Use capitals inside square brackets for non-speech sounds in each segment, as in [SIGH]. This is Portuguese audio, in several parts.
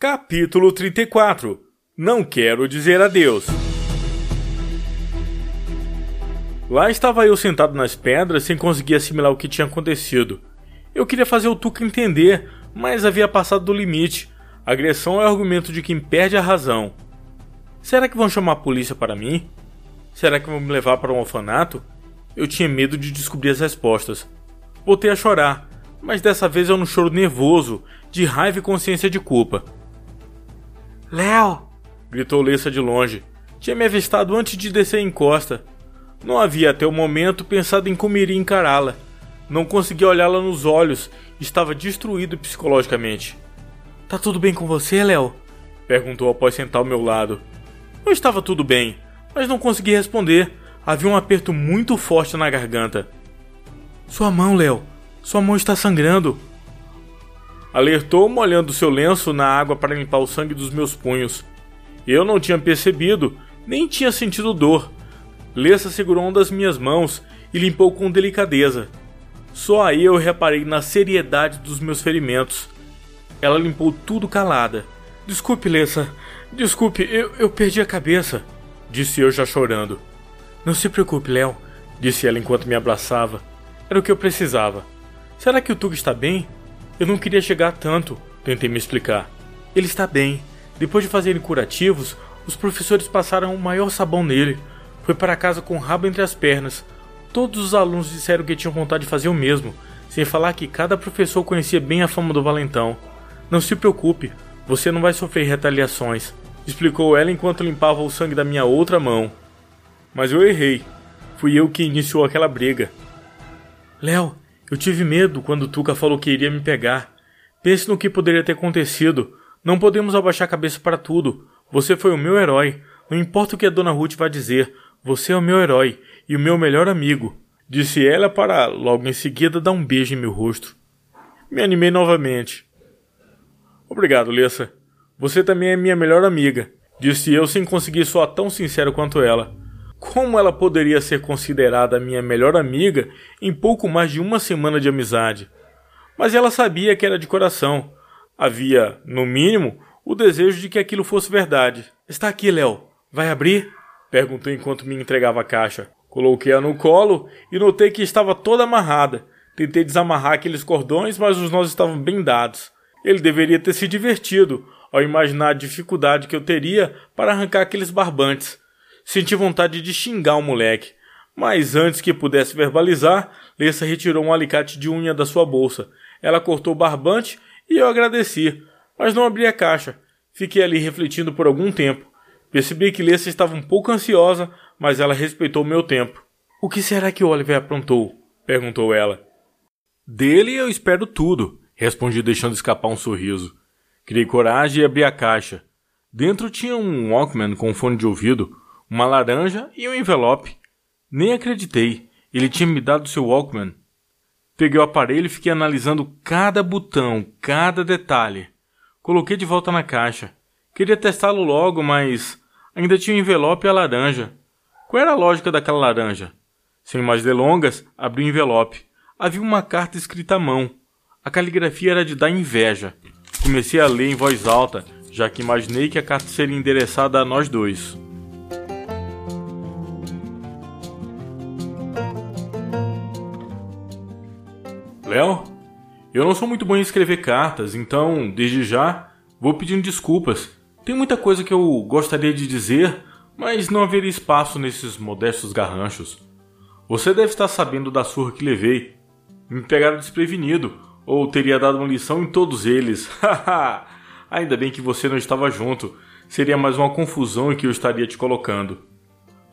Capítulo 34 Não quero dizer adeus. Lá estava eu sentado nas pedras sem conseguir assimilar o que tinha acontecido. Eu queria fazer o Tuca entender, mas havia passado do limite. Agressão é argumento de quem perde a razão. Será que vão chamar a polícia para mim? Será que vão me levar para um orfanato? Eu tinha medo de descobrir as respostas. Voltei a chorar, mas dessa vez eu não choro nervoso, de raiva e consciência de culpa. Léo! gritou Lessa de longe. Tinha me avistado antes de descer a encosta. Não havia até o momento pensado em como iria encará-la. Não conseguia olhá-la nos olhos, estava destruído psicologicamente. Tá tudo bem com você, Léo? perguntou após sentar ao meu lado. Não estava tudo bem, mas não consegui responder. Havia um aperto muito forte na garganta. Sua mão, Léo. Sua mão está sangrando. Alertou molhando seu lenço na água para limpar o sangue dos meus punhos. Eu não tinha percebido, nem tinha sentido dor. Lessa segurou uma das minhas mãos e limpou com delicadeza. Só aí eu reparei na seriedade dos meus ferimentos. Ela limpou tudo calada. Desculpe, Lessa. Desculpe, eu, eu perdi a cabeça. Disse eu já chorando. Não se preocupe, Léo. Disse ela enquanto me abraçava. Era o que eu precisava. Será que o Tug está bem? Eu não queria chegar tanto, tentei me explicar. Ele está bem. Depois de fazerem curativos, os professores passaram o maior sabão nele. Foi para casa com o rabo entre as pernas. Todos os alunos disseram que tinham vontade de fazer o mesmo, sem falar que cada professor conhecia bem a fama do valentão. Não se preocupe, você não vai sofrer retaliações, explicou ela enquanto limpava o sangue da minha outra mão. Mas eu errei. Fui eu que iniciou aquela briga. Léo, eu tive medo quando Tuca falou que iria me pegar. Pense no que poderia ter acontecido. Não podemos abaixar a cabeça para tudo. Você foi o meu herói. Não importa o que a Dona Ruth vai dizer. Você é o meu herói e o meu melhor amigo. Disse ela para logo em seguida dar um beijo em meu rosto. Me animei novamente. Obrigado, Lessa. Você também é minha melhor amiga, disse eu sem conseguir soar tão sincero quanto ela. Como ela poderia ser considerada minha melhor amiga em pouco mais de uma semana de amizade? Mas ela sabia que era de coração. Havia, no mínimo, o desejo de que aquilo fosse verdade. Está aqui, Léo. Vai abrir? Perguntou enquanto me entregava a caixa. Coloquei-a no colo e notei que estava toda amarrada. Tentei desamarrar aqueles cordões, mas os nós estavam bem dados. Ele deveria ter se divertido ao imaginar a dificuldade que eu teria para arrancar aqueles barbantes. Senti vontade de xingar o moleque, mas antes que pudesse verbalizar, Lessa retirou um alicate de unha da sua bolsa. Ela cortou o barbante e eu agradeci, mas não abri a caixa. Fiquei ali refletindo por algum tempo. Percebi que Lessa estava um pouco ansiosa, mas ela respeitou meu tempo. O que será que Oliver aprontou? perguntou ela. Dele eu espero tudo, respondi deixando escapar um sorriso. Criei coragem e abri a caixa. Dentro tinha um Walkman com fone de ouvido, uma laranja e um envelope. Nem acreditei. Ele tinha me dado seu Walkman. Peguei o aparelho e fiquei analisando cada botão, cada detalhe. Coloquei de volta na caixa. Queria testá-lo logo, mas ainda tinha o envelope e a laranja. Qual era a lógica daquela laranja? Sem mais delongas, abri o envelope. Havia uma carta escrita à mão. A caligrafia era de dar inveja. Comecei a ler em voz alta, já que imaginei que a carta seria endereçada a nós dois. Léo, eu não sou muito bom em escrever cartas, então, desde já, vou pedindo desculpas. Tem muita coisa que eu gostaria de dizer, mas não haveria espaço nesses modestos garranchos. Você deve estar sabendo da surra que levei. Me pegaram desprevenido, ou teria dado uma lição em todos eles. [LAUGHS] Haha! Ainda bem que você não estava junto. Seria mais uma confusão em que eu estaria te colocando.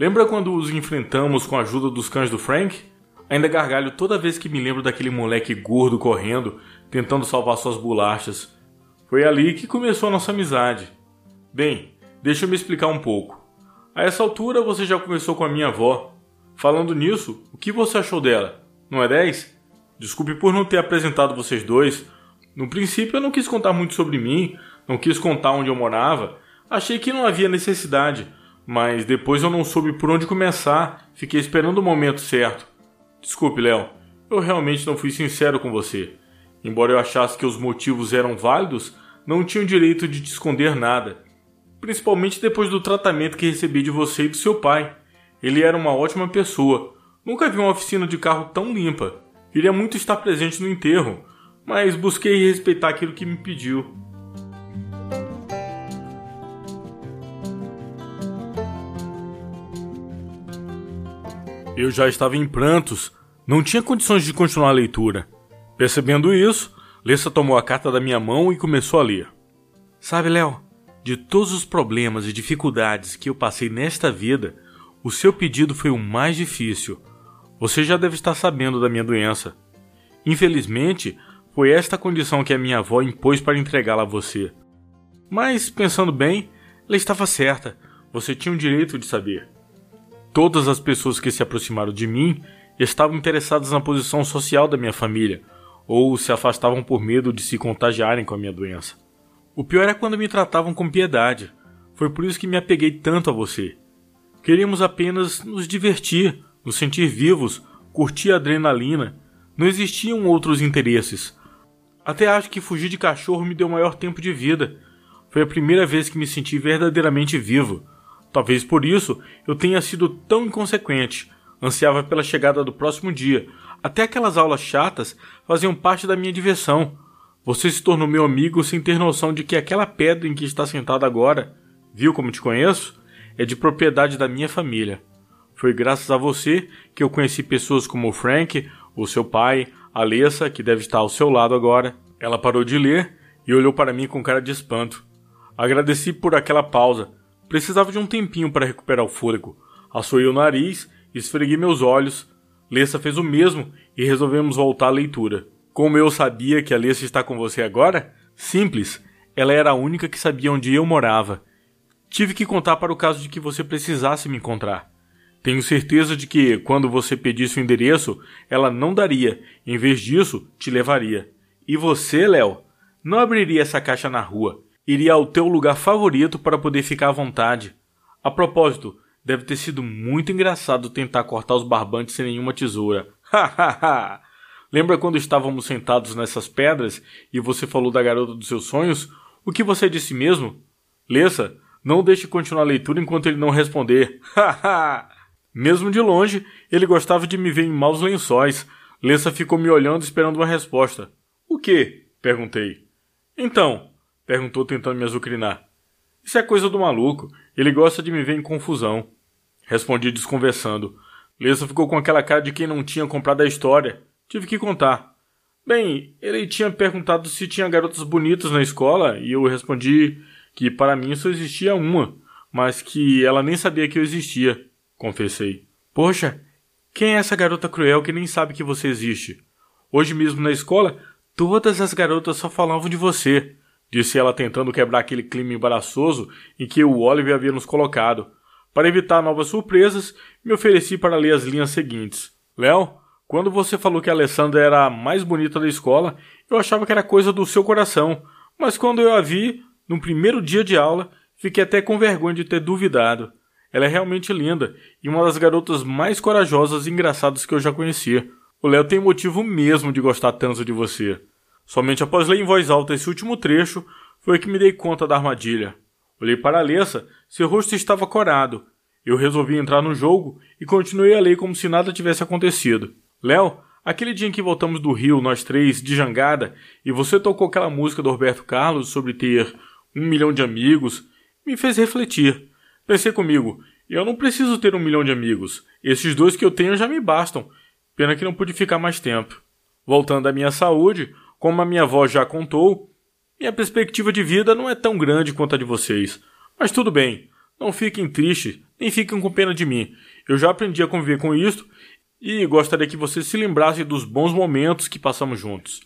Lembra quando os enfrentamos com a ajuda dos cães do Frank? Ainda gargalho toda vez que me lembro daquele moleque gordo correndo, tentando salvar suas bolachas. Foi ali que começou a nossa amizade. Bem, deixa eu me explicar um pouco. A essa altura você já conversou com a minha avó. Falando nisso, o que você achou dela? Não é 10? Desculpe por não ter apresentado vocês dois. No princípio eu não quis contar muito sobre mim, não quis contar onde eu morava. Achei que não havia necessidade, mas depois eu não soube por onde começar, fiquei esperando o momento certo. Desculpe, Léo. Eu realmente não fui sincero com você. Embora eu achasse que os motivos eram válidos, não tinha o direito de te esconder nada, principalmente depois do tratamento que recebi de você e do seu pai. Ele era uma ótima pessoa. Nunca vi uma oficina de carro tão limpa. Queria muito estar presente no enterro, mas busquei respeitar aquilo que me pediu. Eu já estava em prantos, não tinha condições de continuar a leitura. Percebendo isso, Lessa tomou a carta da minha mão e começou a ler. Sabe, Léo, de todos os problemas e dificuldades que eu passei nesta vida, o seu pedido foi o mais difícil. Você já deve estar sabendo da minha doença. Infelizmente, foi esta condição que a minha avó impôs para entregá-la a você. Mas, pensando bem, ela estava certa. Você tinha o direito de saber. Todas as pessoas que se aproximaram de mim estavam interessadas na posição social da minha família, ou se afastavam por medo de se contagiarem com a minha doença. O pior é quando me tratavam com piedade. Foi por isso que me apeguei tanto a você. Queríamos apenas nos divertir, nos sentir vivos, curtir a adrenalina. Não existiam outros interesses. Até acho que fugir de cachorro me deu maior tempo de vida. Foi a primeira vez que me senti verdadeiramente vivo. Talvez por isso eu tenha sido tão inconsequente. Ansiava pela chegada do próximo dia. Até aquelas aulas chatas faziam parte da minha diversão. Você se tornou meu amigo sem ter noção de que aquela pedra em que está sentado agora, viu como te conheço? É de propriedade da minha família. Foi graças a você que eu conheci pessoas como o Frank, o seu pai, a Alessa, que deve estar ao seu lado agora. Ela parou de ler e olhou para mim com cara de espanto. Agradeci por aquela pausa Precisava de um tempinho para recuperar o fôlego. Assoei o nariz, esfreguei meus olhos. Lessa fez o mesmo e resolvemos voltar à leitura. Como eu sabia que a Lessa está com você agora? Simples. Ela era a única que sabia onde eu morava. Tive que contar para o caso de que você precisasse me encontrar. Tenho certeza de que, quando você pedisse o endereço, ela não daria. Em vez disso, te levaria. E você, Léo, não abriria essa caixa na rua iria ao teu lugar favorito para poder ficar à vontade. A propósito, deve ter sido muito engraçado tentar cortar os barbantes sem nenhuma tesoura. [LAUGHS] Hahaha! Lembra quando estávamos sentados nessas pedras e você falou da garota dos seus sonhos? O que você disse mesmo? Lessa, não deixe continuar a leitura enquanto ele não responder. [LAUGHS] Haha! Mesmo de longe, ele gostava de me ver em maus lençóis. Lessa ficou me olhando esperando uma resposta. O que? perguntei. Então, Perguntou tentando me azucrinar. Isso é coisa do maluco. Ele gosta de me ver em confusão. Respondi desconversando. Lessa ficou com aquela cara de quem não tinha comprado a história. Tive que contar. Bem, ele tinha perguntado se tinha garotas bonitas na escola e eu respondi que para mim só existia uma, mas que ela nem sabia que eu existia. Confessei. Poxa, quem é essa garota cruel que nem sabe que você existe? Hoje mesmo na escola, todas as garotas só falavam de você disse ela tentando quebrar aquele clima embaraçoso em que o Oliver havia nos colocado. Para evitar novas surpresas, me ofereci para ler as linhas seguintes. Léo, quando você falou que a Alessandra era a mais bonita da escola, eu achava que era coisa do seu coração, mas quando eu a vi, no primeiro dia de aula, fiquei até com vergonha de ter duvidado. Ela é realmente linda e uma das garotas mais corajosas e engraçadas que eu já conhecia. O Léo tem motivo mesmo de gostar tanto de você. Somente após ler em voz alta esse último trecho foi que me dei conta da armadilha. Olhei para Alessa, seu rosto estava corado. Eu resolvi entrar no jogo e continuei a ler como se nada tivesse acontecido. Léo, aquele dia em que voltamos do Rio, nós três, de jangada, e você tocou aquela música do Roberto Carlos sobre ter um milhão de amigos, me fez refletir. Pensei comigo, eu não preciso ter um milhão de amigos. Esses dois que eu tenho já me bastam. Pena que não pude ficar mais tempo. Voltando à minha saúde, como a minha avó já contou, minha perspectiva de vida não é tão grande quanto a de vocês. Mas tudo bem, não fiquem tristes, nem fiquem com pena de mim. Eu já aprendi a conviver com isto e gostaria que vocês se lembrassem dos bons momentos que passamos juntos,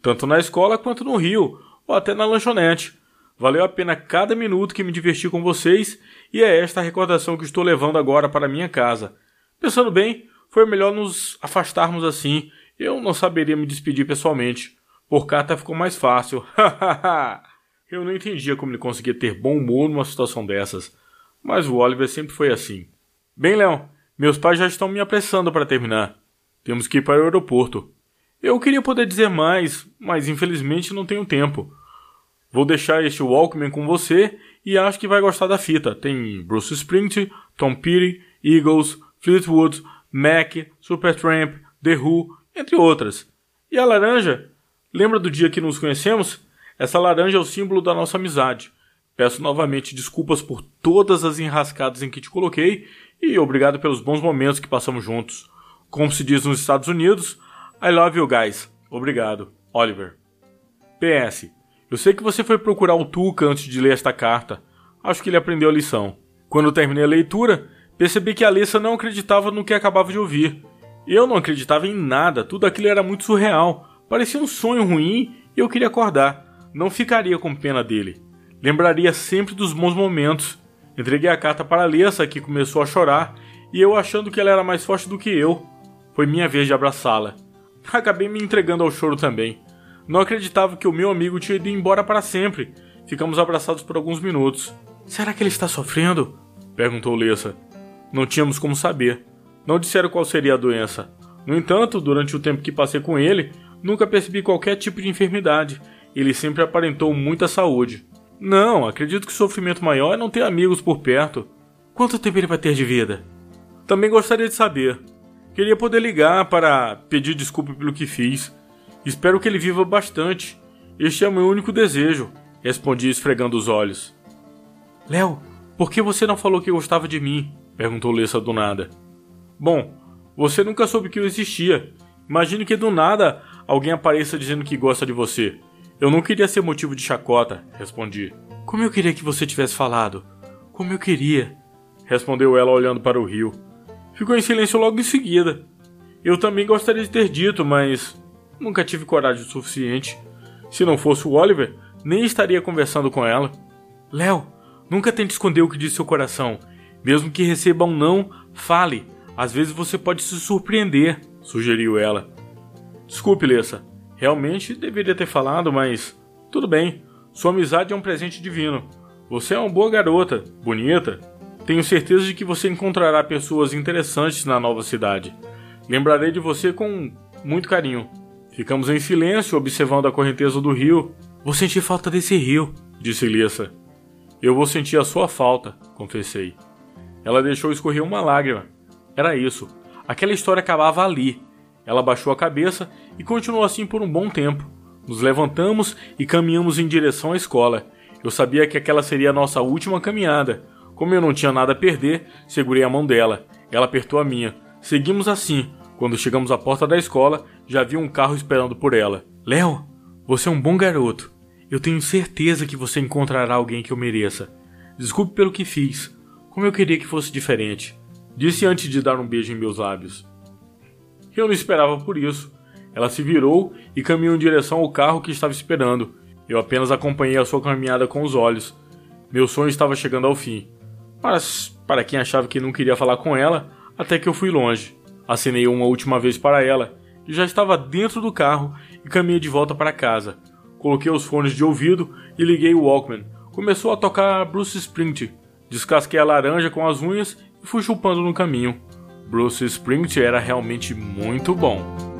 tanto na escola quanto no Rio, ou até na lanchonete. Valeu a pena cada minuto que me diverti com vocês e é esta a recordação que estou levando agora para minha casa. Pensando bem, foi melhor nos afastarmos assim. Eu não saberia me despedir pessoalmente. Por carta ficou mais fácil. [LAUGHS] Eu não entendia como ele conseguia ter bom humor numa situação dessas. Mas o Oliver sempre foi assim. Bem, Léo, meus pais já estão me apressando para terminar. Temos que ir para o aeroporto. Eu queria poder dizer mais, mas infelizmente não tenho tempo. Vou deixar este Walkman com você e acho que vai gostar da fita. Tem Bruce Springsteen, Tom Petty, Eagles, Fleetwood, Mac, Supertramp, The Who, entre outras. E a laranja? Lembra do dia que nos conhecemos? Essa laranja é o símbolo da nossa amizade. Peço novamente desculpas por todas as enrascadas em que te coloquei e obrigado pelos bons momentos que passamos juntos. Como se diz nos Estados Unidos, I love you guys. Obrigado, Oliver. PS. Eu sei que você foi procurar o Tuca antes de ler esta carta. Acho que ele aprendeu a lição. Quando terminei a leitura, percebi que a Alessa não acreditava no que acabava de ouvir. Eu não acreditava em nada, tudo aquilo era muito surreal. Parecia um sonho ruim e eu queria acordar. Não ficaria com pena dele. Lembraria sempre dos bons momentos. Entreguei a carta para Alessa, que começou a chorar, e eu achando que ela era mais forte do que eu. Foi minha vez de abraçá-la. Acabei me entregando ao choro também. Não acreditava que o meu amigo tinha ido embora para sempre. Ficamos abraçados por alguns minutos. Será que ele está sofrendo? perguntou Lessa. Não tínhamos como saber. Não disseram qual seria a doença. No entanto, durante o tempo que passei com ele, nunca percebi qualquer tipo de enfermidade. Ele sempre aparentou muita saúde. Não, acredito que o sofrimento maior é não ter amigos por perto. Quanto tempo ele vai ter de vida? Também gostaria de saber. Queria poder ligar para pedir desculpa pelo que fiz. Espero que ele viva bastante. Este é o meu único desejo, respondi esfregando os olhos. Léo, por que você não falou que gostava de mim? perguntou Lessa do nada. Bom, você nunca soube que eu existia. Imagine que do nada alguém apareça dizendo que gosta de você. Eu não queria ser motivo de chacota, respondi. Como eu queria que você tivesse falado. Como eu queria, respondeu ela olhando para o rio. Ficou em silêncio logo em seguida. Eu também gostaria de ter dito, mas nunca tive coragem o suficiente. Se não fosse o Oliver, nem estaria conversando com ela. Léo, nunca tente esconder o que diz seu coração. Mesmo que receba um não, fale. Às vezes você pode se surpreender, sugeriu ela. Desculpe, Lessa. Realmente deveria ter falado, mas tudo bem. Sua amizade é um presente divino. Você é uma boa garota, bonita. Tenho certeza de que você encontrará pessoas interessantes na nova cidade. Lembrarei de você com muito carinho. Ficamos em silêncio, observando a correnteza do rio. Vou sentir falta desse rio, disse Lissa. Eu vou sentir a sua falta, confessei. Ela deixou escorrer uma lágrima. Era isso. Aquela história acabava ali. Ela baixou a cabeça e continuou assim por um bom tempo. Nos levantamos e caminhamos em direção à escola. Eu sabia que aquela seria a nossa última caminhada. Como eu não tinha nada a perder, segurei a mão dela. Ela apertou a minha. Seguimos assim. Quando chegamos à porta da escola, já vi um carro esperando por ela. Léo, você é um bom garoto. Eu tenho certeza que você encontrará alguém que eu mereça. Desculpe pelo que fiz. Como eu queria que fosse diferente. Disse antes de dar um beijo em meus lábios. Eu não esperava por isso. Ela se virou e caminhou em direção ao carro que estava esperando. Eu apenas acompanhei a sua caminhada com os olhos. Meu sonho estava chegando ao fim. Mas, para quem achava que não queria falar com ela, até que eu fui longe. Acenei uma última vez para ela, e já estava dentro do carro e caminhei de volta para casa. Coloquei os fones de ouvido e liguei o Walkman. Começou a tocar Bruce Springsteen. Descasquei a laranja com as unhas e fui chupando no caminho. Bruce Springsteen era realmente muito bom.